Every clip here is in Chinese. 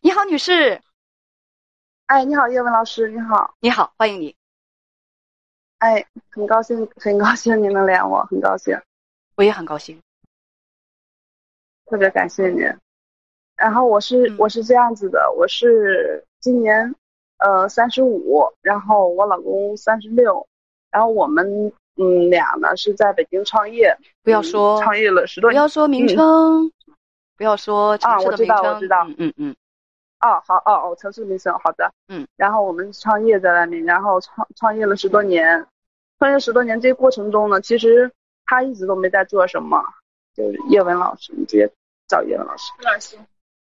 你好，女士。哎，你好，叶文老师，你好。你好，欢迎你。哎，很高兴，很高兴你能连我，很高兴。我也很高兴，特别感谢您。然后我是、嗯我是这样子的，我是今年呃三十五，然后我老公三十六，然后我们嗯俩呢是在北京创业，不要说嗯创业了十多年。不要说名称，不要说啊我知。道我知道嗯嗯嗯，哦，好哦哦，城市民生，好的，嗯，然后我们创业在外面，然后创创业了十多年，创业十多年这个过程中呢，其实他一直都没在做什么，就是叶文老师，你直接找叶文老师。叶老师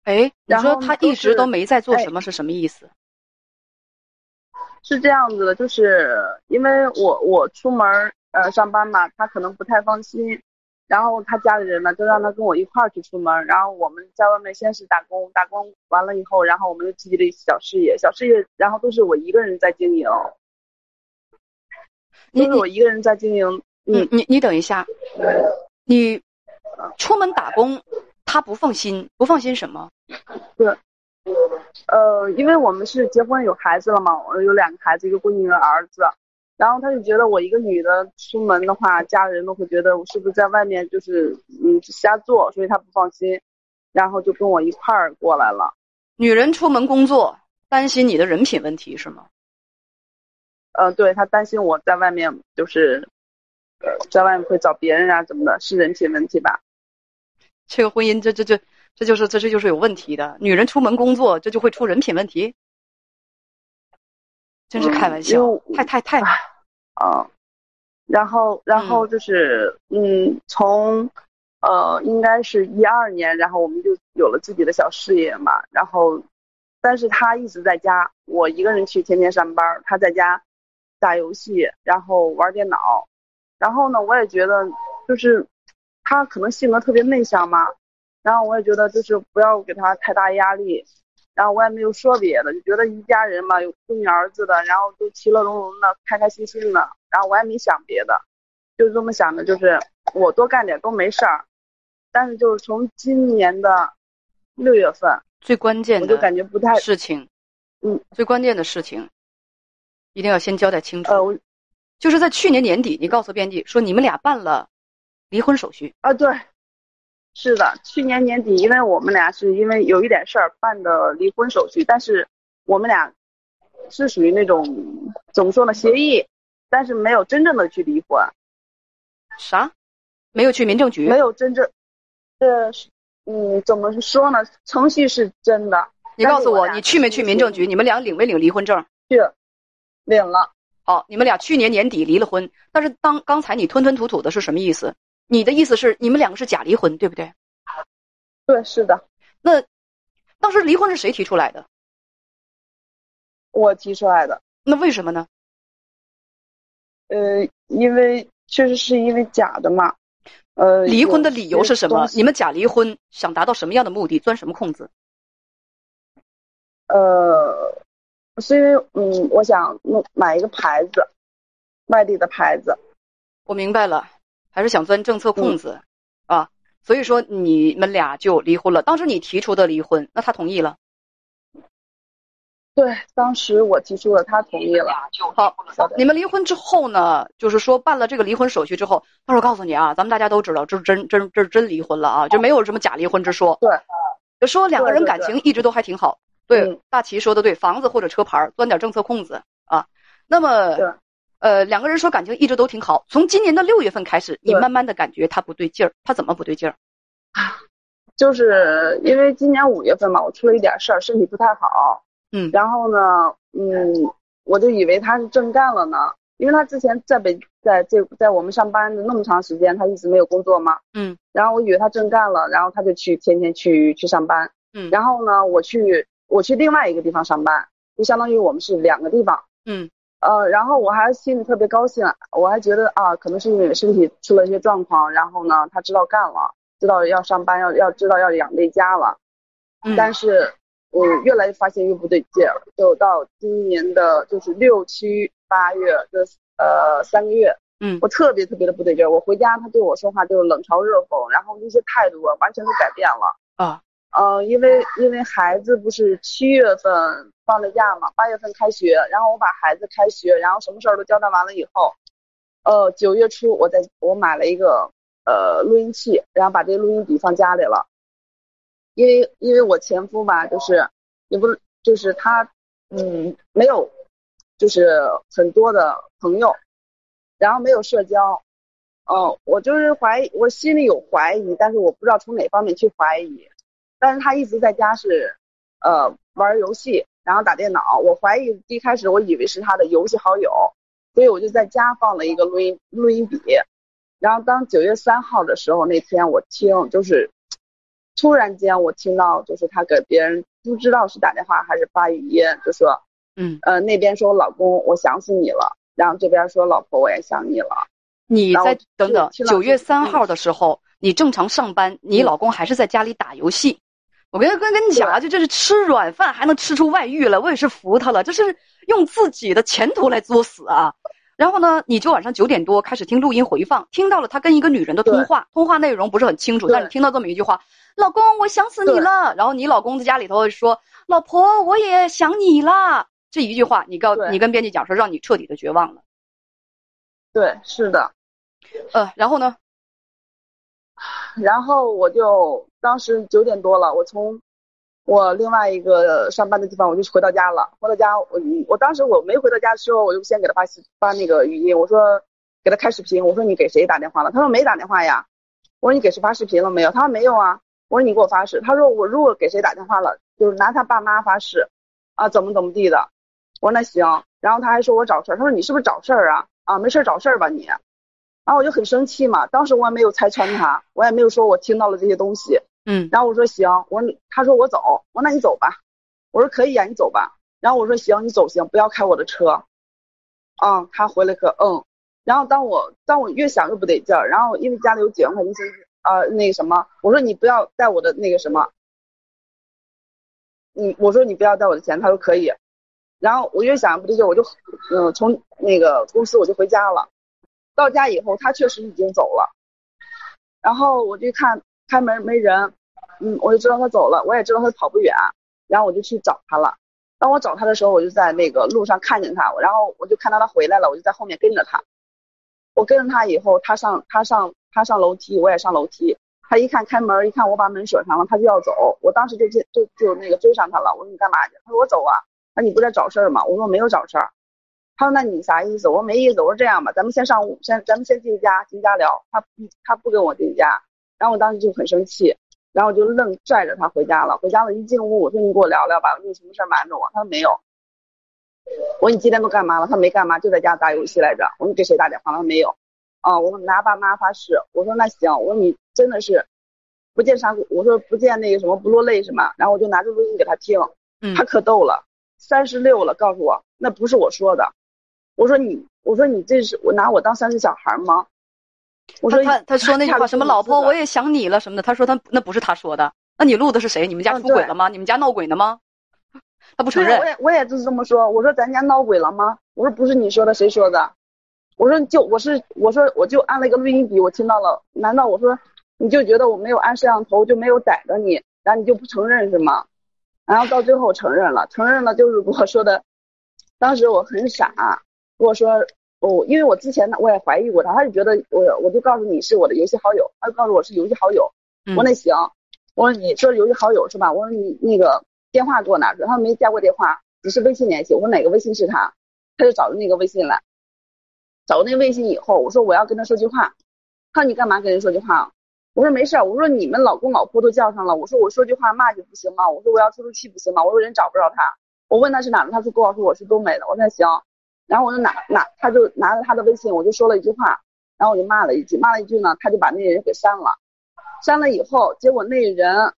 哎，你然说他一直都没在做哎什么是什么意思？是这样子的，就是因为我我出门儿呃上班嘛，他可能不太放心，然后他家里人呢就让他跟我一块儿去出门，然后我们在外面先是打工，打工完了以后，然后我们就自己的小事业，小事业，然后都是我一个人在经营，你都是我一个人在经营，你嗯，你你等一下，你出门打工，他不放心，不放心什么？对呃，因为我们是结婚有孩子了嘛，我有两个孩子，一个闺女，一个儿子。然后他就觉得我一个女的出门的话，家人都会觉得我是不是在外面就是嗯瞎做，所以他不放心，然后就跟我一块儿过来了。女人出门工作，担心你的人品问题是吗？呃，对他担心我在外面就是，呃，在外面会找别人啊怎么的，是人品问题吧？这个婚姻，这这这这就是这这就是有问题的。女人出门工作，这就会出人品问题，真是开玩笑，嗯太太太啊，然后然后就是嗯，从呃应该是一二年，然后我们就有了自己的小事业嘛，然后但是他一直在家，我一个人去天天上班，他在家打游戏，然后玩电脑，然后呢，我也觉得就是他可能性格特别内向嘛，然后我也觉得就是不要给他太大压力。然后我也没有说别的，就觉得一家人嘛，有闺女儿子的，然后都其乐融融的，开开心心的。然后我也没想别的，就这么想的，就是我多干点都没事儿。但是就是从今年的六月份，最关键的我就感觉不太，事情，嗯，最关键的事情，一定要先交代清楚。呃，我就是在去年年底，你告诉编辑说你们俩办了离婚手续，啊对，是的，去年年底，因为我们俩是因为有一点事儿办的离婚手续，但是我们俩是属于那种怎么说呢，协议，但是没有真正的去离婚。啥？没有去民政局？没有真正，呃，是嗯，怎么说呢？程序是真的，你告诉我，我你去没去民政局？你们俩领没领离婚证？去领了。好，你们俩去年年底离了婚，但是当刚才你吞吞吐吐的是什么意思？你的意思是你们两个是假离婚，对不对？对，是的，那当时离婚是谁提出来的？我提出来的。那为什么呢？呃，因为确实是因为假的嘛。呃，离婚的理由是什么？你们假离婚想达到什么样的目的？钻什么空子？呃，是因为嗯，我想弄买一个牌子，外地的牌子。我明白了，还是想钻政策空子、啊。所以说你们俩就离婚了。当时你提出的离婚，那他同意了。对，当时我提出了，他同意了。好，你们离婚之后呢，就是说办了这个离婚手续之后，但是我告诉你啊，咱们大家都知道，这是真真这是真离婚了啊，就没有什么假离婚之说。对，就说两个人感情一直都还挺好。对，嗯大齐说的对，房子或者车牌儿钻点政策空子啊。那么对，呃，两个人说感情一直都挺好。从今年的六月份开始，你慢慢的感觉他不对劲儿，他怎么不对劲儿？就是因为今年五月份嘛，我出了一点事儿，身体不太好。嗯然后呢，嗯，我就以为他是正干了呢，因为他之前在北在这在我们上班的那么长时间，他一直没有工作嘛。嗯。然后我以为他正干了，然后他就去天天去去上班。嗯。然后呢，我去我去另外一个地方上班，就相当于我们是两个地方。嗯。呃，然后我还心里特别高兴，我还觉得啊，可能是因为身体出了一些状况，然后呢，他知道干了，知道要上班，要要知道要养这家了。嗯。但是我越来越发现越不对劲儿，就到今年的就是六七八月这呃三个月，嗯，我特别特别的不对劲儿。我回家他对我说话就冷嘲热讽，然后那些态度啊完全都改变了。啊。嗯，因为因为孩子不是七月份放的假嘛，八月份开学，然后我把孩子开学，然后什么事儿都交代完了以后，呃，九月初我在我买了一个呃录音器，然后把这个录音笔放家里了，因为因为我前夫吧，就是也不就是他嗯没有就是很多的朋友，然后没有社交，嗯，我就是怀疑，我心里有怀疑，但是我不知道从哪方面去怀疑。但是他一直在家是，呃，玩游戏，然后打电脑。我怀疑一开始我以为是他的游戏好友，所以我就在家放了一个录音录音笔。然后当九月三号的时候，那天我听就是，突然间我听到就是他给别人不知道是打电话还是发语音，就说，嗯，呃，那边说老公我想死你了，然后这边说老婆我也想你了。你在等等，九月三号的时候你正常上班，你老公还是在家里打游戏。我跟跟跟你讲啊，就这是吃软饭还能吃出外遇了，我也是服他了。这是用自己的前途来作死啊！然后呢，你就晚上九点多开始听录音回放，听到了他跟一个女人的通话，通话内容不是很清楚，但是听到这么一句话：“老公，我想死你了。”然后你老公在家里头说：“老婆，我也想你了。”这一句话，你告你跟编辑讲说，让你彻底的绝望了。对，是的。呃，然后呢？然后我就当时九点多了，我从我另外一个上班的地方，我就回到家了。回到家，我我当时我没回到家的时候，我就先给他发发那个语音，我说给他开视频，我说你给谁打电话了？他说没打电话呀。我说你给谁发视频了没有？他说没有啊。我说你给我发誓。他说我如果给谁打电话了，就是拿他爸妈发誓啊，怎么怎么地的。我说那行。然后他还说我找事儿，他说你是不是找事儿啊？啊，没事找事儿吧你。然后我就很生气嘛，当时我也没有拆穿他，我也没有说我听到了这些东西，嗯，然后我说行，我说他说我走，我说那你走吧，我说可以呀，你走吧，然后我说行，你走行，不要开我的车，嗯，他回了个嗯，然后当我当我越想越不得劲儿，然后因为家里有几万块钱呃，那个什么，我说你不要带我的那个什么，你我说你不要带我的钱，他说可以，然后我越想不对劲，我就嗯从那个公司我就回家了。到家以后，他确实已经走了，然后我就看开门没人，嗯，我就知道他走了，我也知道他跑不远，然后我就去找他了。当我找他的时候，我就在那个路上看见他，然后我就看到他回来了，我就在后面跟着他。我跟着他以后，他上他上他上楼梯，我也上楼梯。他一看开门，一看我把门锁上了，他就要走。我当时就就就那个追上他了。我说你干嘛去？他说我走啊。那你不在找事儿吗？我说我没有找事儿。他说：“那你啥意思？”我说：“没意思。”我说：“这样吧，咱们先上屋，先咱们先进家，进家聊。”他他不跟我进家，然后我当时就很生气，然后我就愣拽着他回家了。回家了，一进屋，我说：“你给我聊聊吧，你有什么事瞒着我？”他说：“没有。”我说：“你今天都干嘛了？”他没干嘛，就在家打游戏来着。我说：“你给谁打电话了？”没有。啊，我拿爸妈发誓。我说：“那行。”我说：“你真的是不见山，我说不见那个什么不落泪是吗？”然后我就拿着录音给他听，他可逗了，三十六了，告诉我那不是我说的。我说你，我说你这是我拿我当三岁小孩吗？我说他他说那句话什么老婆我也想你了什么的，他说他那不是他说的，那你录的是谁？你们家出轨了吗？你们家闹鬼呢吗？他不承认。我也我也就是这么说，我说咱家闹鬼了吗？我说不是你说的，谁说的？我说就我是我说我就按了一个录音笔，我听到了。难道我说你就觉得我没有按摄像头就没有逮着你，然后你就不承认是吗？然后到最后承认了，承认了就是我说的，当时我很傻。我说哦，因为我之前，我也怀疑过他，他就觉得我，我就告诉你是我的游戏好友，他就告诉我是游戏好友。我说那行，我说你说游戏好友是吧？我说你那个电话给我拿出来，他说没加过电话，只是微信联系。我说哪个微信是他？他就找着那个微信来，找那微信以后，我说我要跟他说句话。他说你干嘛跟人说句话？我说没事我说你们老公老婆都叫上了，我说我说句话骂你不行吗？我说我要出出气不行吗？我说人找不着他，我问他是哪的，他说跟我说我是东北的。我说那行。然后我就拿拿，他就拿着他的微信，我就说了一句话，然后我就骂了一句，骂了一句呢，他就把那人给删了。删了以后，结果那人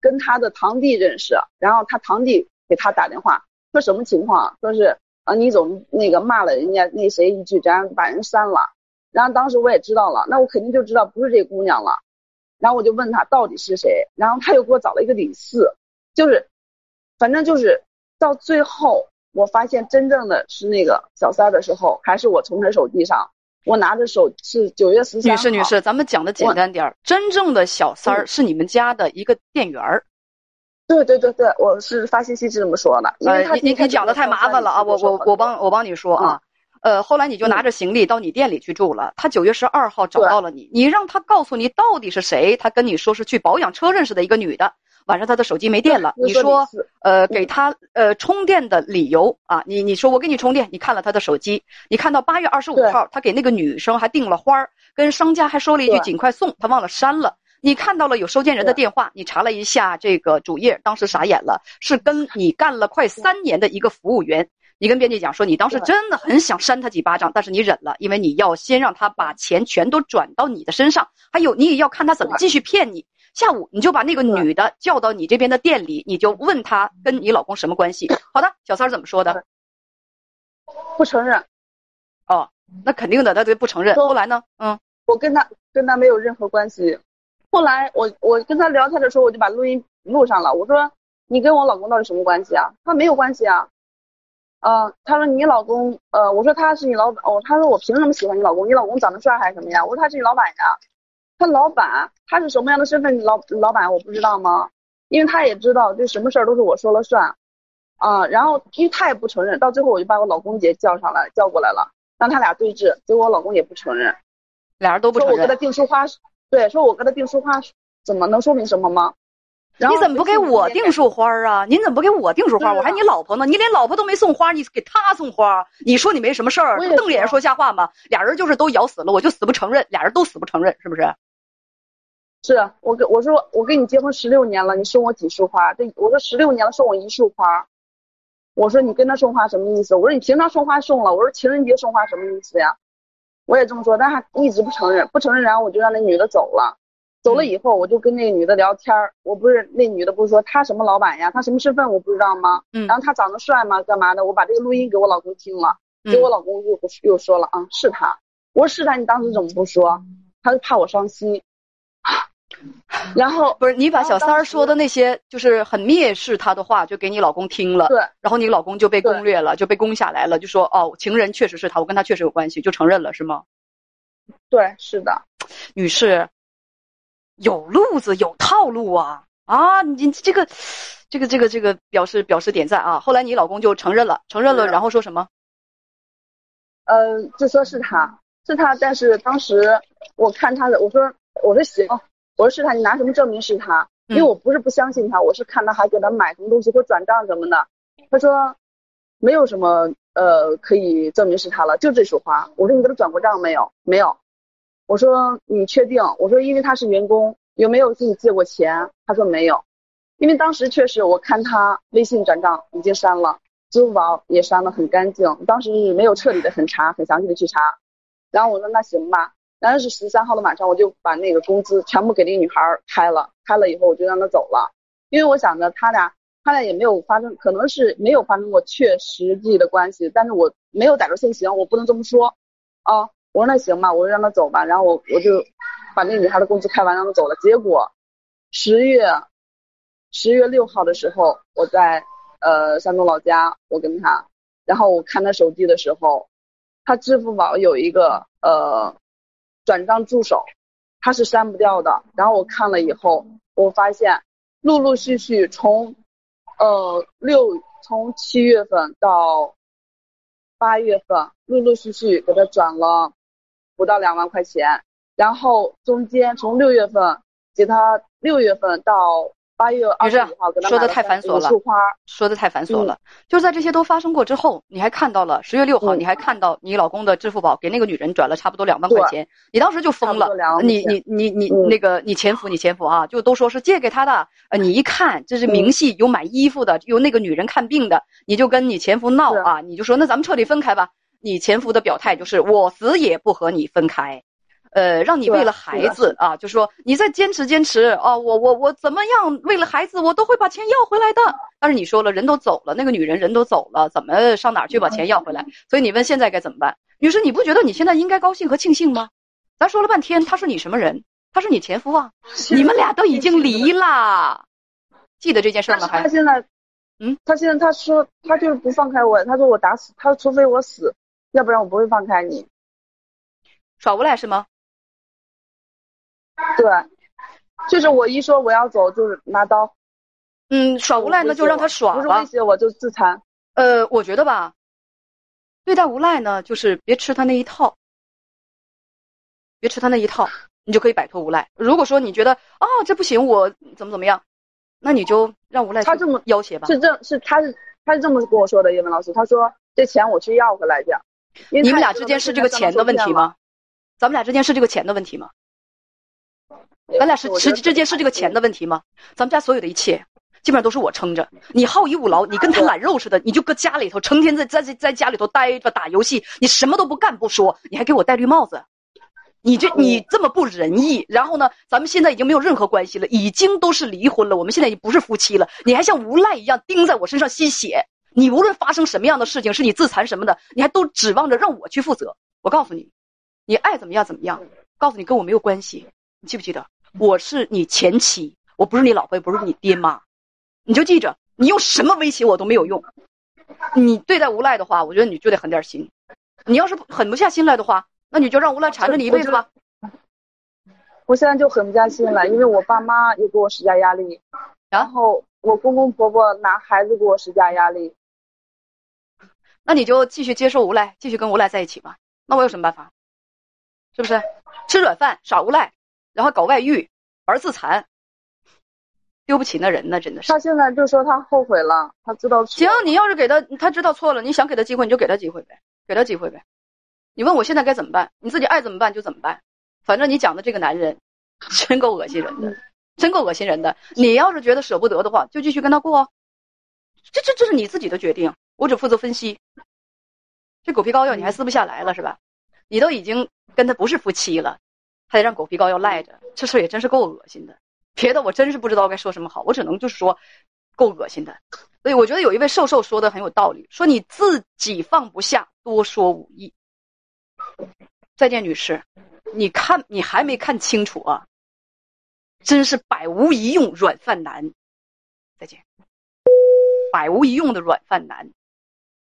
跟他的堂弟认识，然后他堂弟给他打电话，说什么情况？说是啊，你总那个骂了人家那谁一句，然后把人删了。然后当时我也知道了，那我肯定就知道不是这姑娘了。然后我就问他到底是谁，然后他又给我找了一个李四，就是，反正就是到最后，我发现真正的是那个小三的时候，还是我从他手机上。我拿着手是九月十三女士，女士，咱们讲的简单点儿。真正的小三儿是你们家的一个店员儿。对对对对，我是发信息是这么说的。呃，你你讲的太麻烦了啊！我我我帮我帮你说啊。呃，后来你就拿着行李到你店里去住了。他九月十二号找到了你，你让他告诉你到底是谁。他跟你说是去保养车认识的一个女的。晚上他的手机没电了，你说，呃，给他呃充电的理由啊，你你说我给你充电，你看了他的手机，你看到八月二十五号，他给那个女生还订了花儿，跟商家还说了一句尽快送，他忘了删了。你看到了有收件人的电话，你查了一下这个主页，当时傻眼了，是跟你干了快三年的一个服务员。你跟编辑讲说，你当时真的很想扇他几巴掌，但是你忍了，因为你要先让他把钱全都转到你的身上，还有你也要看他怎么继续骗你。下午你就把那个女的叫到你这边的店里，你就问她跟你老公什么关系？好的，小三儿怎么说的？不承认。哦，那肯定的，他就不承认。后来呢？嗯，我跟他跟他没有任何关系。后来我我跟他聊天的时候，我就把录音录上了。我说你跟我老公到底什么关系啊？他没有关系啊。嗯，他说你老公呃，我说他是你老板哦，他说我凭什么喜欢你老公？你老公长得帅还是什么呀？我说他是你老板呀。他老板，他是什么样的身份？老老板我不知道吗？因为他也知道，就什么事儿都是我说了算，啊，然后因为他也不承认，到最后我就把我老公姐叫上来，叫过来了，让他俩对峙，结果我老公也不承认，俩人都不承认。说我给他订书花，对，说我给他订书花，怎么能说明什么吗？你怎么不给我订束花啊？您怎么不给我订束花？我还你老婆呢，你连老婆都没送花，你给他送花？你说你没什么事儿，瞪着眼说瞎话吗？俩人就是都咬死了，我就死不承认，俩人都死不承认，是不是？是我跟我说我跟你结婚十六年了，你送我几束花？这我说十六年了送我一束花，我说你跟他送花什么意思？我说你平常送花送了，我说情人节送花什么意思呀？我也这么说，但他一直不承认，不承认，然后我就让那女的走了。走了以后，我就跟那个女的聊天儿，我不是那女的不是说她什么老板呀，她什么身份我不知道吗？嗯。然后她长得帅吗？干嘛的？我把这个录音给我老公听了，给我老公又又说了啊，是他。我说是他，你当时怎么不说？他就怕我伤心。然后 不是你把小三儿说的那些就是很蔑视他的话，就给你老公听了。对。然后你老公就被攻略了，就被攻下来了，就说哦，情人确实是他，我跟他确实有关系，就承认了，是吗？对，是的，女士，有路子有套路啊啊！你这个，这个这个这个表示表示点赞啊！后来你老公就承认了，承认了，然后说什么？呃，就说是他是他，但是当时我看他的，我说我说行。我说是他，你拿什么证明是他？因为我不是不相信他，我是看他还给他买什么东西或转账什么的。他说没有什么呃可以证明是他了，就这束花。我说你给他转过账没有？没有。我说你确定？我说因为他是员工，有没有给你借过钱？他说没有。因为当时确实我看他微信转账已经删了，支付宝也删了很干净，当时没有彻底的很查很详细的去查。然后我说那行吧。当时是十三号的晚上，我就把那个工资全部给那个女孩开了，开了以后我就让她走了，因为我想着他俩他俩也没有发生，可能是没有发生过确实际的关系，但是我没有逮着现行，我不能这么说啊。我说那行吧，我就让她走吧，然后我我就把那女孩的工资开完，让她走了。结果十月十月六号的时候，我在呃山东老家，我跟她，然后我看她手机的时候，她支付宝有一个呃。转账助手，他是删不掉的。然后我看了以后，我发现陆陆续续从呃六从七月份到八月份，陆陆续续给他转了不到两万块钱。然后中间从六月份给他六月份到。八月二十五号，说的太繁琐了。说的太繁琐了。就在这些都发生过之后，你还看到了十月六号，你还看到你老公的支付宝给那个女人转了差不多两万块钱，你当时就疯了。你你你你那个你前夫你前夫啊，就都说是借给他的。呃，你一看这是明细，有买衣服的，有那个女人看病的，你就跟你前夫闹啊，你就说那咱们彻底分开吧。你前夫的表态就是我死也不和你分开，呃，让你为了孩子啊，就说你再坚持坚持啊，我我我怎么样，为了孩子我都会把钱要回来的。但是你说了，人都走了，那个女人人都走了，怎么上哪去把钱要回来？所以你问现在该怎么办？女士，你不觉得你现在应该高兴和庆幸吗？咱说了半天，他是你什么人？他是你前夫啊，你们俩都已经离了，记得这件事吗？还他现在，嗯，他现在他说他就是不放开我，他说我打死他，除非我死，要不然我不会放开你。耍无赖是吗？对，就是我一说我要走，就是拿刀。嗯，耍无赖呢就让他耍吧，不是威胁我就自残。呃，我觉得吧，对待无赖呢，就是别吃他那一套，别吃他那一套。你就可以摆脱无赖。如果说你觉得哦这不行，我怎么怎么样，那你就让无赖他这么要挟吧。是这，是他是他是这么跟我说的，叶文老师，他说这钱我去要回来样。你们俩之间是这个钱的问题吗？咱们俩之间是这个钱的问题吗？咱俩是实际之间是这个钱的问题吗？咱们家所有的一切基本上都是我撑着。你好逸恶劳，你跟他揽肉似的，你就搁家里头成天在在在家里头待着打游戏，你什么都不干不说，你还给我戴绿帽子。你这你这么不仁义，然后呢？咱们现在已经没有任何关系了，已经都是离婚了。我们现在已经不是夫妻了。你还像无赖一样盯在我身上吸血。你无论发生什么样的事情，是你自残什么的，你还都指望着让我去负责。我告诉你，你爱怎么样怎么样。告诉你跟我没有关系。你记不记得？我是你前妻，我不是你老婆，也不是你爹妈。你就记着，你用什么威胁我都没有用。你对待无赖的话，我觉得你就得狠点心。你要是狠不下心来的话。那你就让无赖缠着你一辈子吧。我现在就狠不下心来，因为我爸妈也给我施加压力，然后我公公婆婆拿孩子给我施加压力。那你就继续接受无赖，继续跟无赖在一起吧。那我有什么办法？是不是？吃软饭，耍无赖，然后搞外遇，玩自残，丢不起那人呢，真的是。他现在就说他后悔了，他知道错。行，你要是给他，他知道错了，你想给他机会，你就给他机会呗，给他机会呗。你问我现在该怎么办？你自己爱怎么办就怎么办。反正你讲的这个男人，真够恶心人的，真够恶心人的。你要是觉得舍不得的话，就继续跟他过。这这这是你自己的决定，我只负责分析。这狗皮膏药你还撕不下来了是吧？你都已经跟他不是夫妻了，还得让狗皮膏药赖着，这事也真是够恶心的。别的我真是不知道该说什么好，我只能就是说，够恶心的。所以我觉得有一位瘦瘦说的很有道理，说你自己放不下，多说无益。再见，女士，你看你还没看清楚啊！真是百无一用软饭男。再见，百无一用的软饭男。